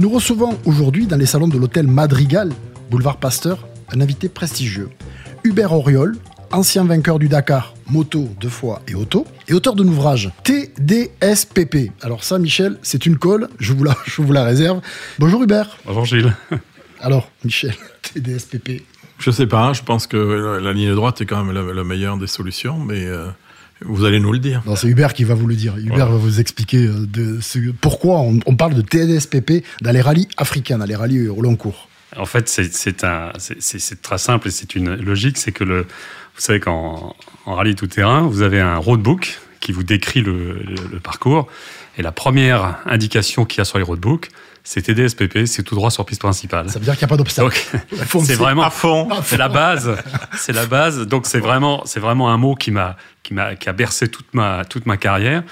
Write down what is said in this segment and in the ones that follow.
Nous recevons aujourd'hui dans les salons de l'hôtel Madrigal, boulevard Pasteur, un invité prestigieux. Hubert Auriol, ancien vainqueur du Dakar, moto deux fois et auto, et auteur de l'ouvrage TDSPP. Alors ça, Michel, c'est une colle, je vous la, je vous la réserve. Bonjour Hubert. Bonjour Gilles. Alors, Michel, TDSPP. Je sais pas, je pense que la ligne droite est quand même la, meilleure des solutions, mais euh, vous allez nous le dire. Non, c'est Hubert qui va vous le dire. Hubert va vous expliquer euh, pourquoi on, on, parle de TDSPP dans les rallyes africains, dans les rallyes au long cours. En fait, c'est très simple et c'est une logique, c'est que le, vous savez qu'en rallye tout-terrain, vous avez un roadbook qui vous décrit le, parcours. Et la première indication qu'il y a sur les roadbooks, c'est TDSPP, c'est tout droit sur piste principale. Ça veut dire qu'il n'y a pas d'obstacle. c'est vraiment à fond. C'est la base. C'est la base. Donc c'est vraiment, c'est vraiment un mot qui m'a, qui m'a, qui a bercé toute ma, toute ma carrière.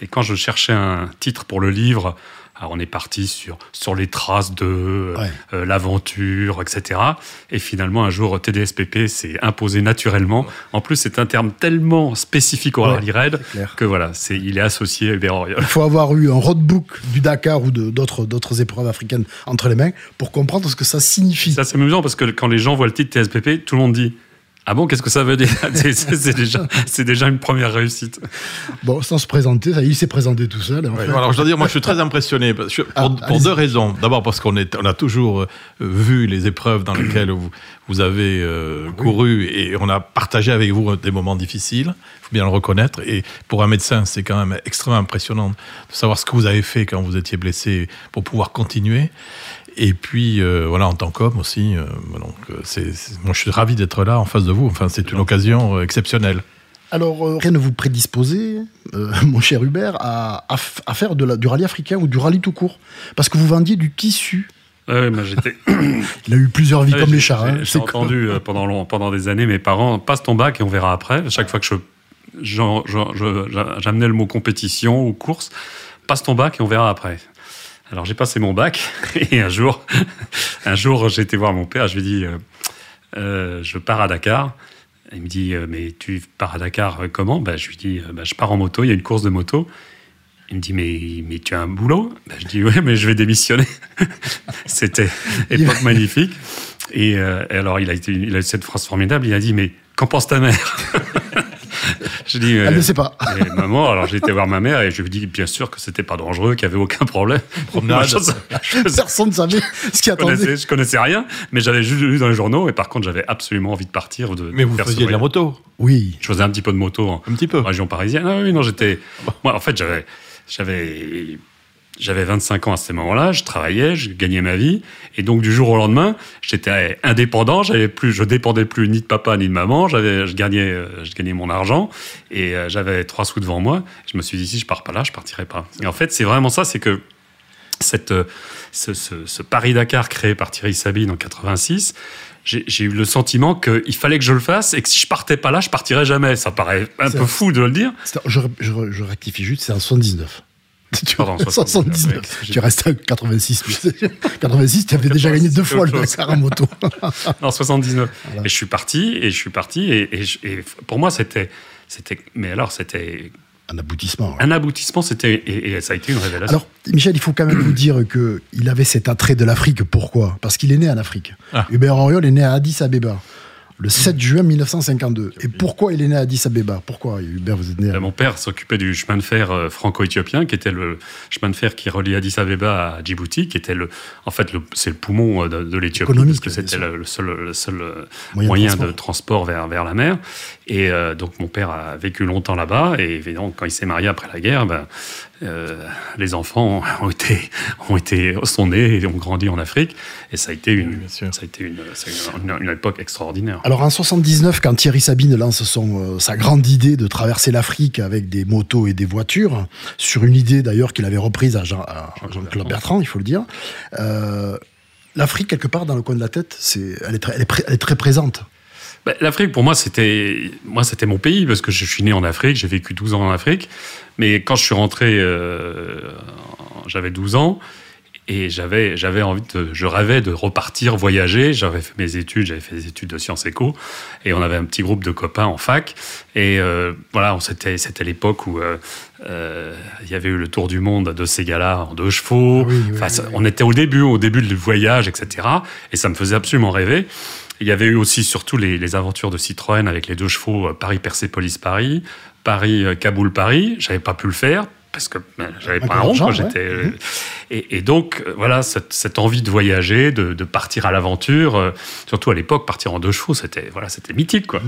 Et quand je cherchais un titre pour le livre, alors on est parti sur, sur les traces de euh, euh, l'aventure, etc. Et finalement, un jour, TDSPP s'est imposé naturellement. En plus, c'est un terme tellement spécifique au rallye raid que voilà, c'est, il est associé à Hubert Il faut avoir eu un roadbook du Dakar ou d'autres, d'autres épreuves africaines entre les mains pour comprendre ce que ça signifie. Ça, c'est amusant parce que quand les gens voient le titre TDSPP, tout le monde dit ah bon, qu'est-ce que ça veut dire C'est déjà, déjà une première réussite. Bon, sans se présenter, ça, il s'est présenté tout seul. alors je dois dire, moi je suis très impressionné pour, ah, deux raisons. D'abord parce qu'on on a toujours euh, vu les épreuves dans lesquelles vous, vous avez euh, couru et on a partagé avec vous des moments difficiles, il faut bien le reconnaître. Et pour un médecin, c'est quand même extrêmement impressionnant de savoir ce que vous avez fait quand vous étiez blessé pour pouvoir continuer. Et puis, euh, voilà, en tant qu'homme aussi. Euh, donc, euh, c'est, moi, je suis ravi d'être là en face de vous. Enfin, c'est une occasion exceptionnelle. Alors, rien ne vous prédisposez, mon cher Hubert, à, à, faire de la, du rallye africain ou du rallye tout court? Parce que vous vendiez du tissu. Oui, mais j'étais. Il a eu plusieurs vies comme les chats. Hein. J'ai entendu pendant, pendant des années mes parents passe ton bac et on verra après. Chaque fois que je, j'amenais le mot compétition ou course, passe ton bac et on verra après. Alors j'ai passé mon bac et un jour, un jour j'ai été voir mon père. Je lui ai dit, euh, euh, je pars à Dakar. Il me dit, euh, mais tu pars à Dakar comment? Ben, Je lui dis, ben, je pars en moto. Il y a une course de moto. Il me dit, mais, mais tu as un boulot? Ben, Je dis, oui, mais je vais démissionner. C'était époque magnifique. Et, alors il a, été, il a eu cette phrase formidable. Il a dit, mais qu'en pense ta mère? Je dis, Elle ne sait pas. maman, alors j'ai été voir ma mère et je lui ai dit bien sûr que c'était pas dangereux, qu'il n'y avait aucun problème. Personne ne savait ce qui attendait. Je connaissais, connaissais rien, mais j'avais juste lu dans les journaux et par contre j'avais absolument envie de partir. De, mais vous faisiez de la moto Oui. Je faisais un petit peu de moto en, un petit peu. région parisienne. Ah oui, non, j'étais. Moi, en fait, j'avais, j'avais j'avais 25 ans à ce moment-là, je travaillais, je gagnais ma vie, et donc du jour au lendemain, j'étais indépendant, j'avais plus, je dépendais plus ni de papa ni de maman, j'avais, je gagnais, euh, je gagnais mon argent, et euh, j'avais trois sous devant moi. Je me suis dit si je pars pas là, je partirai pas. Et en fait, c'est vraiment ça, c'est que cette, euh, ce, ce, ce Paris-Dakar créé par Thierry Sabine en 86, j'ai eu le sentiment qu'il fallait que je le fasse et que si je partais pas là, je partirais jamais. Ça paraît un peu fou de le dire. Je, je, je rectifie juste, c'est en 79. Tu, Pardon, 79. tu restes à 86. 86, tu avais déjà gagné deux fois le Dakar en moto. non, 79. Et je suis parti, et je suis parti, et, et, pour moi, c'était, c'était, mais alors, c'était un aboutissement. Un aboutissement, c'était et, ça a été une révélation. Alors, Michel, il faut quand même vous dire que il avait cet attrait de l'Afrique. Pourquoi? Parce qu'il est né en Afrique. Ah. Hubert Auriol est né à Addis Abeba le 7 juin 1952. Et pourquoi il est né à Addis Abeba? Pourquoi, Hubert, vous êtes né à... Mon père s'occupait du chemin de fer euh, franco-éthiopien, qui était le chemin de fer qui relie Addis Abeba à Djibouti, qui était le, en fait, c'est le poumon euh, de, l'Éthiopie, parce que c'était le, seul, le seul euh, moyen, de, transport. vers, vers la mer. Et donc, mon père a vécu longtemps là-bas, et évidemment, quand il s'est marié après la guerre, ben, euh, les enfants ont été, ont été, sont nés et ont grandi en Afrique. Et ça a été une, ça a été une, une, époque extraordinaire. Alors en 79, quand Thierry Sabine lance son, euh, sa grande idée de traverser l'Afrique avec des motos et des voitures, sur une idée d'ailleurs qu'il avait reprise à, Jean, claude Bertrand, il faut le dire, euh, l'Afrique, quelque part, dans le coin de la tête, c'est, elle, est très, elle, est très présente. Bah, L'Afrique, pour moi, c'était moi, c'était mon pays parce que je suis né en Afrique, j'ai vécu 12 ans en Afrique. Mais quand je suis rentré, euh, j'avais 12 ans et j'avais j'avais envie de, je rêvais de repartir voyager. J'avais fait mes études, j'avais fait des études de sciences éco et on avait un petit groupe de copains en fac. Et euh, voilà, c'était c'était l'époque où euh, euh, il y avait eu le tour du monde de ces gars-là en deux chevaux. Oui, oui, Enfin, oui. On était au début, au début du voyage, etc. Et ça me faisait absolument rêver. Il y avait eu aussi surtout les, les aventures de Citroën avec les deux chevaux Paris-Persépolis-Paris, Paris-Kaboul-Paris. J'avais pas pu le faire parce que ben, j'avais pas un rond. ouais. J'étais, euh, Mhm. et, et donc, euh, voilà, cette, cette envie de voyager, de, de partir à l'aventure, euh, surtout à l'époque, partir en deux chevaux, c'était voilà, c'était mythique. Quoi.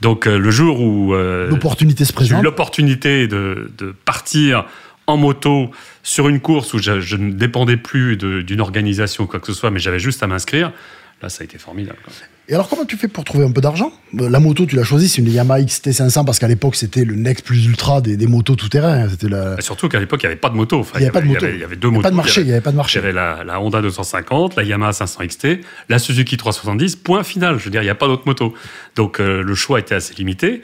Donc, euh, le jour où euh, L'opportunité se j'ai eu présente. l'opportunité de, de partir en moto sur une course où je, je ne dépendais plus d'une organisation ou quoi que ce soit, mais j'avais juste à m'inscrire, là, ça a été formidable. quoi. Et alors, comment tu fais pour trouver un peu d'argent? Euh, La moto, tu l'as choisie, c'est une Yamaha XT500 parce qu'à l'époque, c'était le next plus ultra des, des motos tout-terrain. C'était la... Et surtout qu'à l'époque, il n'y avait pas de moto. Enfin, Il y avait pas de moto. Il y avait, il y avait deux Il y avait motos. pas de marché, il y avait pas de Il y marché. avait la, la Honda 250, la Yamaha 500 XT, la Suzuki 370, point final. Je veux dire, il n'y a pas d'autre moto. Donc euh, le choix était assez limité.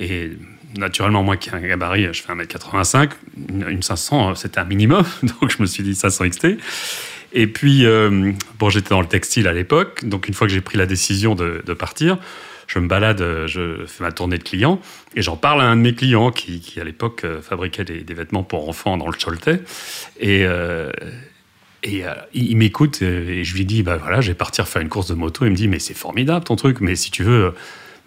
Et naturellement, moi qui ai un gabarit, je fais 1m85, une, une 500, euh, c'était un minimum. Donc je me suis dit 500 XT. Et puis, euh, bon, j'étais dans le textile à l'époque. Donc une fois que j'ai pris la décision de, partir, je me balade, euh, je fais ma tournée de clients et j'en parle à un de mes clients qui, à l'époque, euh, fabriquait des, vêtements pour enfants dans le Choletais. Et, il, m'écoute et je lui dis, bah voilà, je vais partir faire une course de moto. Il me dit, mais c'est formidable ton truc, mais si tu veux,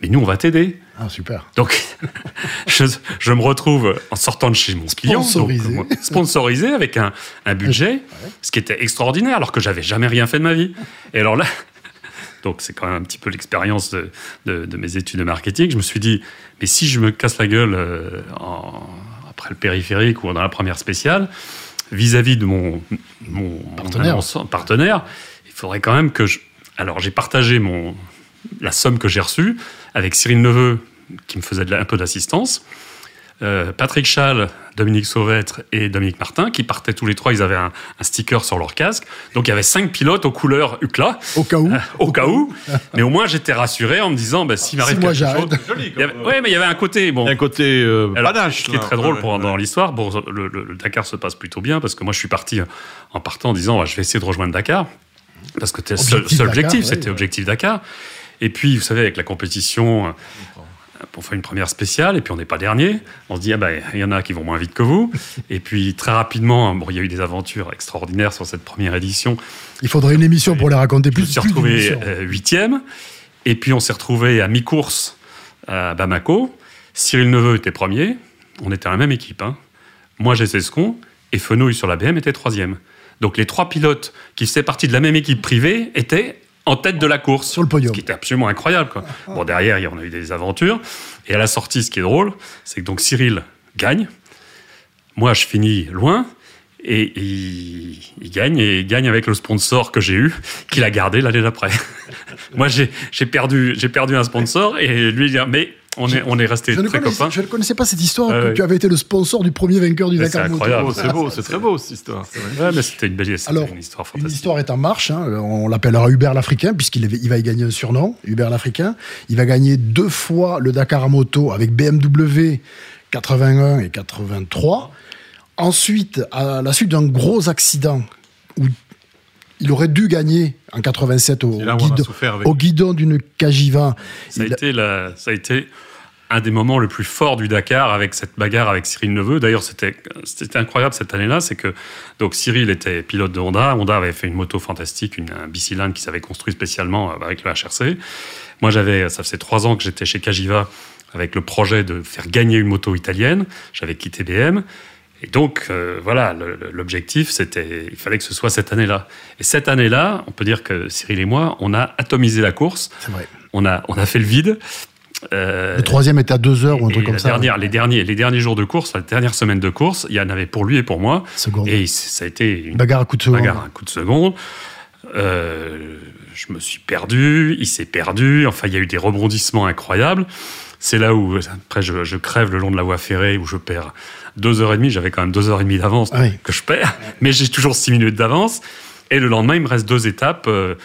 mais nous, on va t'aider. Ah, super. Donc, je, je me retrouve en sortant de chez mon client, donc, Sponsorisé. moi, sponsorisé avec un, un budget, ce qui était extraordinaire, alors que j'avais jamais rien fait de ma vie. Et alors là, donc c'est quand même un petit peu l'expérience de, de- de mes études de marketing. Je me suis dit, mais si je me casse la gueule euh, en- après le périphérique ou dans la première spéciale, vis-à-vis de mon, mon Partenaire. mon partenaire, il faudrait quand même que je. Alors j'ai partagé mon, la somme que j'ai reçue avec Cyril Neveu, qui me faisait de la- un peu d'assistance. euh, Patrick Schall, Dominique Sauvêtre et Dominique Martin, qui partaient tous les trois, ils avaient un, un sticker sur leur casque. Donc il y avait cinq pilotes aux couleurs UCLA, Au cas où. au cas où. Mais au moins j'étais rassuré en me disant, bah, s'il m'arrive Si moi quelque chose. Joli, avait- ouais, mais il y avait un côté. Bon, Il y a un côté euh, alors, panache. qui est très drôle Ouais, pour, ouais. dans l'histoire, bon, le, le- le Dakar se passe plutôt bien parce que moi je suis parti en partant en disant ouais, je vais essayer de rejoindre Dakar parce que c'était le seul, Objectif seul Dakar, objectif, ouais, c'était ouais. objectif Dakar. Et puis vous savez avec la compétition, euh, on fait une première spéciale et puis on n'est pas dernier. On se dit ah ben il y en a qui vont moins vite que vous. et puis très rapidement, bon il y a eu des aventures extraordinaires sur cette première édition. Il faudrait une émission pour les raconter plus. suis plus retrouvé euh, huitième. Et puis on s'est retrouvé à mi-course à Bamako. Cyril Neveu était premier. On était à la même équipe. hein. Moi j'étais second. Et Fenouil sur la BM était troisième. Donc les trois pilotes qui faisaient partie de la même équipe privée étaient en tête de la course. Sur le podium. Ce qui était absolument incroyable. Quoi. Bon, derrière, il y en a eu des aventures. Et à la sortie, ce qui est drôle, c'est que donc Cyril gagne. Moi, je finis loin. Et il, il gagne, et il gagne avec le sponsor que j'ai eu, qu'il a gardé l'année d'après. Moi, j'ai perdu, j'ai perdu un sponsor, et lui, il dit, mais on est, on est resté Je ne, très copains. je ne connaissais pas cette histoire que ouais. tu avais été le sponsor du premier vainqueur du Dakar c'est Moto. incroyable. Oh, c'est beau, c'est très beau cette histoire. c'est. Ouais, mais c'était une belle Alors, une histoire Une fantastique. histoire est en marche. hein. On l'appellera Hubert l'Africain, puisqu'il il va y gagner un surnom, Hubert l'Africain. Il va gagner deux fois le Dakar à moto avec BMW 81 et 83. Ensuite, à la suite d'un gros accident où il aurait dû gagner en 87 au, guidon, au d'une Cagiva. Ça a, été la- ça a été un des moments le plus forts du Dakar avec cette bagarre avec Cyril Neveu. D'ailleurs, c'était c'était incroyable cette année-là, c'est que donc Cyril était pilote de Honda. Honda avait fait une moto fantastique, une, un bicylindre qui s'avait construit spécialement euh, avec le HRC. Moi, j'avais, ça faisait trois ans que j'étais chez Cagiva avec le projet de faire gagner une moto italienne. J'avais quitté BM. Et donc, euh, voilà, l'objectif, c'était, il fallait que ce soit cette année-là. Et cette année-là, on peut dire que Cyril et moi, on a atomisé la course C'est vrai. on a, on a fait le vide. Euh, Le troisième était à deux heures ou un truc comme ça. dernière- les, derniers, les derniers jours de course, la dernière semaine de course, il y en avait pour lui et pour moi. Seconde. Et ça a été une Bagarre à coup de seconde. bagarre, un coup de seconde. Euh, je me suis perdu, il s'est perdu. Enfin, il y a eu des rebondissements incroyables. C'est là où, après, je, je crève le long de la voie ferrée, où je perds deux heures et demie. J'avais quand même deux heures et demie d'avance Ah oui. que je perds, mais j'ai toujours six minutes d'avance. Et le lendemain, il me reste deux étapes. euh,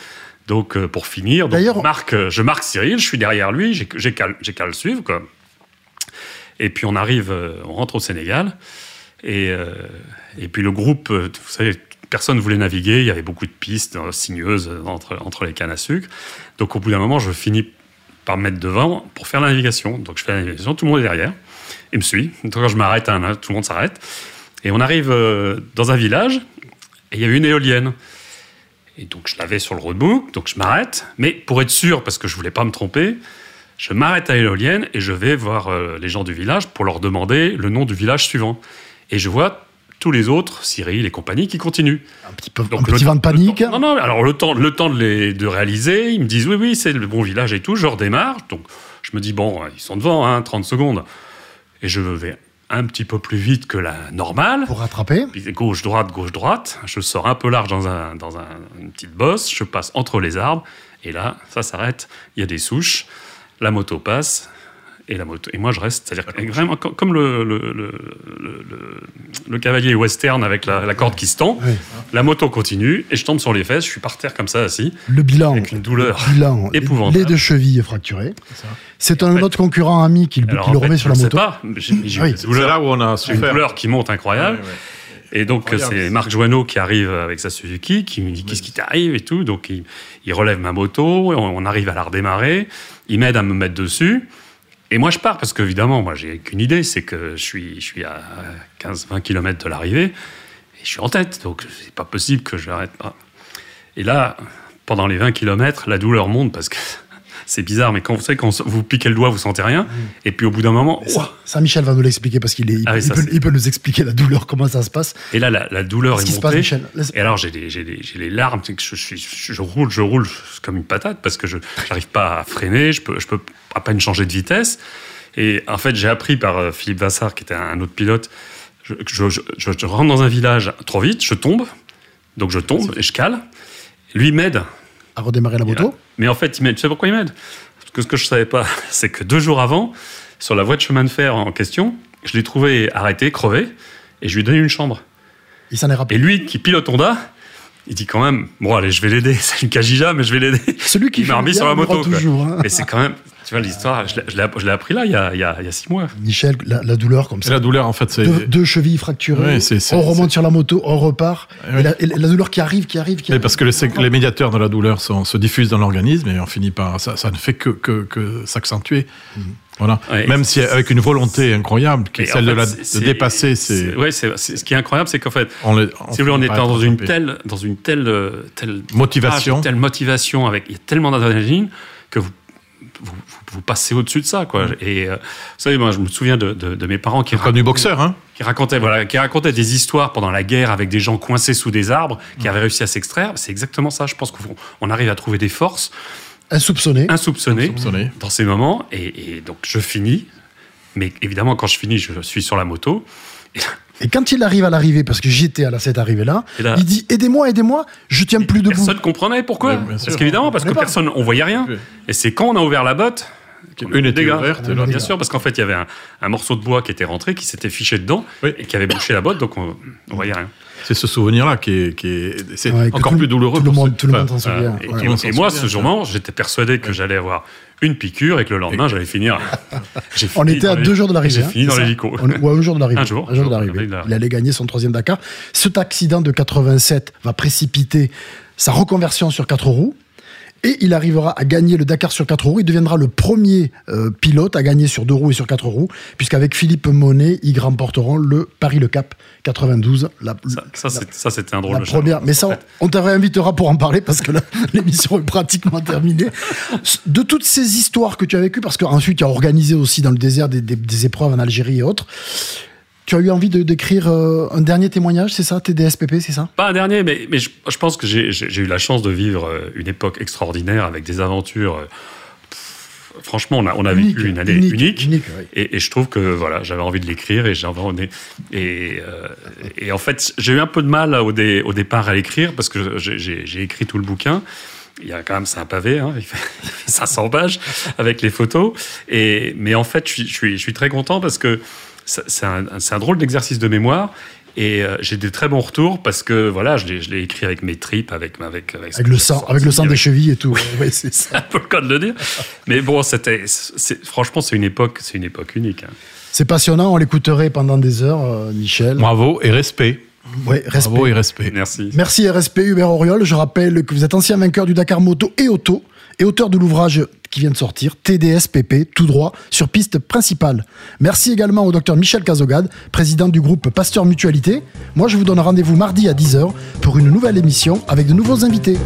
donc, euh, pour finir, donc, D'ailleurs- je, marque, euh, je marque Cyril, je suis derrière lui, j'ai qu'à le suivre. Quoi. Et puis, on arrive, on rentre au Sénégal. Et, euh, et puis, le groupe, vous savez, personne ne voulait naviguer. Il y avait beaucoup de pistes sinueuses entre, entre les cannes à sucre. Donc, au bout d'un moment, je finis par me mettre devant pour faire la navigation. Donc, je fais la navigation, tout le monde est derrière. Il me suit. Donc, quand je m'arrête, tout le monde s'arrête. Et on arrive euh, dans un village, et il y avait une éolienne. Et donc, je l'avais sur le roadbook, donc je m'arrête. Mais pour être sûr, parce que je voulais pas me tromper, je m'arrête à l'éolienne et je vais voir euh, les gens du village pour leur demander le nom du village suivant. Et je vois tous les autres, Cyril et compagnie, qui continuent. Un petit, peu, Donc, un petit vent de panique. temps- non, non, alors le temps, le temps de, les, de réaliser, ils me disent oui, oui, c'est le bon village et tout. Je redémarre. Donc, je me dis, bon, ils sont devant, hein, 30 secondes. Et je vais un petit peu plus vite que la normale. Pour rattraper. Puis Gauche-droite, gauche-droite. Je sors un peu large dans, un, dans un- une petite bosse. Je passe entre les arbres. Et là, ça s'arrête. Il y a des souches. La moto passe. Et, la moto, et moi, je reste. C'est-à-dire que vraiment co- comme le, le, le, le- le- le cavalier western avec la, la corde qui se tend. Oui. La moto continue. Et je tombe sur les fesses. Je suis par terre comme ça, assis. Le bilan. Avec une douleur bilan. épouvantable. Les deux chevilles fracturées. C'est un fait- autre concurrent ami qui, Alors, qui le fait, remet je sur la sais moto. pas. J'ai Ah oui. une C'est là où on a une douleur qui monte incroyable. Et donc, c'est Marc Joanneau qui arrive avec sa Suzuki, qui me dit Qu'est-ce qui t'arrive et tout. Donc, il, il relève ma moto, on, on arrive à la redémarrer, il m'aide à me mettre dessus. Et moi, je pars parce qu'évidemment, moi, j'ai qu'une idée c'est que je suis, je suis à 15-20 km de l'arrivée et je suis en tête. Donc, c'est pas possible que je n'arrête pas. Et là, pendant les 20 km, la douleur monte parce que c'est bizarre, mais quand vous savez, quand vous piquez le doigt, vous sentez rien. Et puis, au bout d'un moment, Ça, ça, Michel va nous l'expliquer parce qu'il est, il, Ah il ça, peut, c'est- il peut nous expliquer la douleur, comment ça se passe. et là, la, la douleur Qu'est-ce est qui se passe, montée. Michel? Et alors, j'ai les larmes, que je, roule, je roule comme une patate parce que je n'arrive pas à freiner, je peux, je peux à peine changer de vitesse. Et en fait, j'ai appris par euh, Philippe Vassar, qui était un autre pilote, je, je- je- je- je rentre dans un village trop vite, je tombe, donc je tombe et je cale. Lui m'aide, À redémarrer la moto. mais en fait, il m'aide. Tu sais pourquoi il m'aide? Parce que ce que je savais pas, c'est que deux jours avant, sur la voie de chemin de fer en question, je l'ai trouvé arrêté, crevé, et je lui ai donné une chambre. Il s'en est Et rappelé. lui, qui pilote Honda, il dit quand même, bon allez, je vais l'aider. C'est une Kajija, mais je vais l'aider. Celui qui m'a remis sur la moto. toujours. hein. Et c'est quand même, tu vois, l'histoire, je l'ai- appris là, il y a, il y a- il y a six mois. Michel, la, la douleur comme ça. la douleur, en fait, c'est. Deux, deux chevilles fracturées. On remonte sur la moto, on repart. Et, la, et la douleur qui arrive, qui arrive, qui Mais arrive. parce que les, les médiateurs de la douleur sont- se diffusent dans l'organisme et on finit par. Ça, ça ne fait que, que, que s'accentuer. Voilà. Ouais, Même si avec une volonté incroyable, qui est en celle de, la, dépasser, c'est. C'est- ce qui est incroyable, c'est qu'en fait, On si vous voulez, on est dans une telle, dans une telle, euh, telle Motivation. telle motivation avec, il y a tellement d'adrénaline que vous, vous, passez au-dessus de ça, quoi. Et euh, vous savez, moi, je me souviens de, de- de mes parents qui du boxeur, hein. qui racontait voilà qui racontait des histoires pendant la guerre avec des gens coincés sous des arbres qui avaient réussi à s'extraire. C'est exactement ça. Je pense qu'on on arrive à trouver des forces. Insoupçonné. insoupçonnées Insoupçonnées. dans ces moments. Et, et donc je finis. Mais évidemment quand je finis je suis sur la moto. Et quand il arrive à l'arrivée, parce que j'étais à la- cette arrivée-là, Et là- il dit Aidez-moi, aidez-moi, je tiens plus debout. personne comprenait pourquoi Oui, parce qu'évidemment parce On que pas. personne on voyait rien et c'est quand on a ouvert la botte Une était des dégâts. ouverte, et l'autre- bien sûr parce qu'en fait il y avait un, un morceau de bois qui était rentré qui s'était fiché dedans Oui. et qui avait bouché la botte donc on, on voyait rien C'est ce souvenir-là qui est, qui est, c'est Ouais, que encore tout- plus douloureux. Tout le pour monde, ceux- tout le monde enfin, s'en souvient. Et, Ouais. et- on s'en et moi, souvient, ce jour-là, j'étais persuadé que j'allais avoir une piqûre et que le lendemain, j'allais finir. On était à les- deux jours de l'arrivée. J'ai hein, fini c'est dans l'hélico. On- Ou à un jour de l'arrivée. Un jour, Un jour de l'arrivée. Il allait gagner son troisième Dakar. Cet accident de 87 va précipiter sa reconversion sur quatre roues. Et il arrivera à gagner le Dakar sur quatre roues. Il deviendra le premier euh, pilote à gagner sur deux roues et sur quatre roues, puisqu'avec Philippe Monet, ils remporteront le Paris-Le Cap 92. La, Ça, c'était un drôle la de première, challenge. mais ça, on- réinvitera pour en parler parce que l'émission est pratiquement terminée. De toutes ces histoires que tu as vécues, parce qu'ensuite tu as organisé aussi dans le désert des, des- des épreuves en Algérie et autres, tu as eu envie de d'écrire euh, un dernier témoignage, c'est ça, TDSPP, c'est ça? Pas un dernier, mais, mais je, je pense que j'ai eu la chance de vivre euh, une époque extraordinaire avec des aventures. euh, pff, Franchement, on a, on a vécu une année unique. unique, oui. Et, et je trouve que voilà, j'avais envie de l'écrire et j'avais envie- et, euh, et en fait j'ai eu un peu de mal au, dé- au départ à l'écrire parce que j'ai- écrit tout le bouquin. Il y a quand même c'est un pavé, hein, il, fait, il fait 500 pages avec les photos. Et mais en fait je suis, je suis, je suis très content parce que c'est un, drôle d'exercice de mémoire Et euh, j'ai des très bons retours parce que voilà, je l'ai, écrit avec mes tripes, avec avec avec, avec le sang, avec le sang des chevilles et tout. Oui, c'est ça. un peu le cas de le dire. Mais bon, c'était, c'est, franchement, c'est une époque, c'est une époque unique. Hein. C'est passionnant, on l'écouterait pendant des heures, euh, Michel. Bravo et respect. Ouais, respect. Bravo et respect. Merci. Merci et respect, Hubert Auriol. Je rappelle que vous êtes ancien vainqueur du Dakar Moto et Auto et auteur de l'ouvrage qui vient de sortir, TDSPP, tout droit, sur piste principale. Merci également au docteur Michel Cazogade, président du groupe Pasteur Mutualité. Moi, je vous donne rendez-vous mardi à 10h pour une nouvelle émission avec de nouveaux invités.